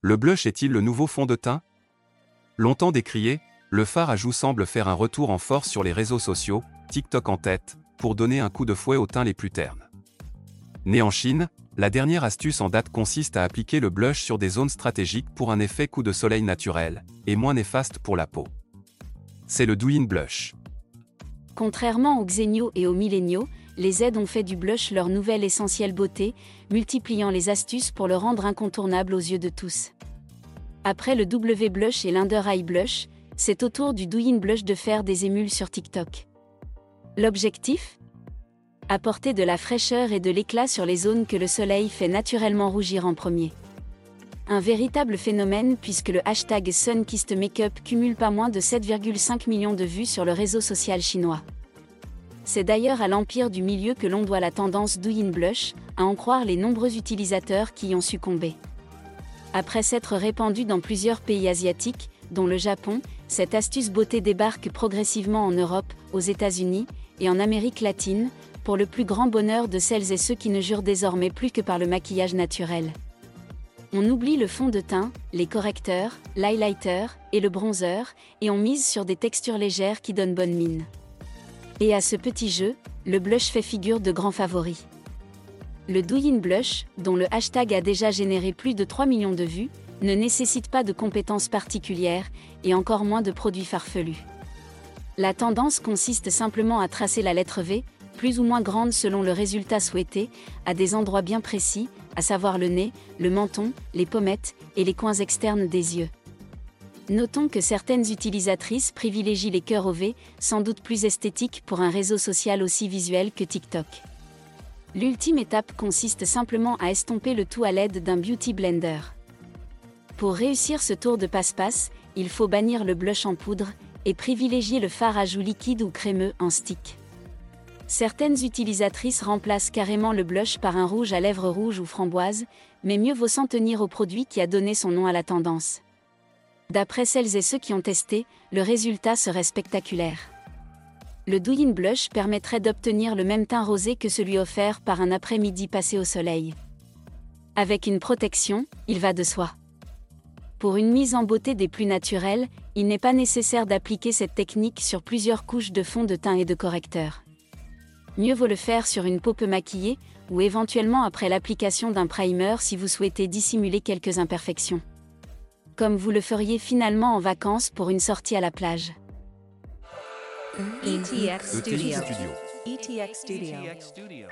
Le blush est-il le nouveau fond de teint? Longtemps décrié, le fard à joues semble faire un retour en force sur les réseaux sociaux, TikTok en tête, pour donner un coup de fouet aux teints les plus ternes. Né en Chine, la dernière astuce en date consiste à appliquer le blush sur des zones stratégiques pour un effet coup de soleil naturel, et moins néfaste pour la peau. C'est le Douyin Blush. Contrairement aux Xenio et aux Millenniaux, les Z ont fait du blush leur nouvelle essentielle beauté, multipliant les astuces pour le rendre incontournable aux yeux de tous. Après le W Blush et l'Under Eye Blush, c'est au tour du Douyin Blush de faire des émules sur TikTok. L'objectif? Apporter de la fraîcheur et de l'éclat sur les zones que le soleil fait naturellement rougir en premier. Un véritable phénomène puisque le hashtag Sunkissed Makeup cumule pas moins de 7,5 millions de vues sur le réseau social chinois. C'est d'ailleurs à l'empire du milieu que l'on doit la tendance Douyin Blush, à en croire les nombreux utilisateurs qui y ont succombé. Après s'être répandue dans plusieurs pays asiatiques, dont le Japon, cette astuce beauté débarque progressivement en Europe, aux États-Unis et en Amérique latine, pour le plus grand bonheur de celles et ceux qui ne jurent désormais plus que par le maquillage naturel. On oublie le fond de teint, les correcteurs, l'highlighter et le bronzer, et on mise sur des textures légères qui donnent bonne mine. Et à ce petit jeu, le blush fait figure de grand favori. Le Douyin Blush, dont le hashtag a déjà généré plus de 3 millions de vues, ne nécessite pas de compétences particulières, et encore moins de produits farfelus. La tendance consiste simplement à tracer la lettre V, plus ou moins grande selon le résultat souhaité, à des endroits bien précis, à savoir le nez, le menton, les pommettes et les coins externes des yeux. Notons que certaines utilisatrices privilégient les cœurs V, sans doute plus esthétiques pour un réseau social aussi visuel que TikTok. L'ultime étape consiste simplement à estomper le tout à l'aide d'un beauty blender. Pour réussir ce tour de passe-passe, il faut bannir le blush en poudre et privilégier le fard à joues liquide ou crémeux en stick. Certaines utilisatrices remplacent carrément le blush par un rouge à lèvres rouge ou framboise, mais mieux vaut s'en tenir au produit qui a donné son nom à la tendance. D'après celles et ceux qui ont testé, le résultat serait spectaculaire. Le Douyin Blush permettrait d'obtenir le même teint rosé que celui offert par un après-midi passé au soleil. Avec une protection, il va de soi. Pour une mise en beauté des plus naturelles, il n'est pas nécessaire d'appliquer cette technique sur plusieurs couches de fond de teint et de correcteur. Mieux vaut le faire sur une peau peu maquillée, ou éventuellement après l'application d'un primer si vous souhaitez dissimuler quelques imperfections comme vous le feriez finalement en vacances pour une sortie à la plage. ETX Studio. ETX Studio.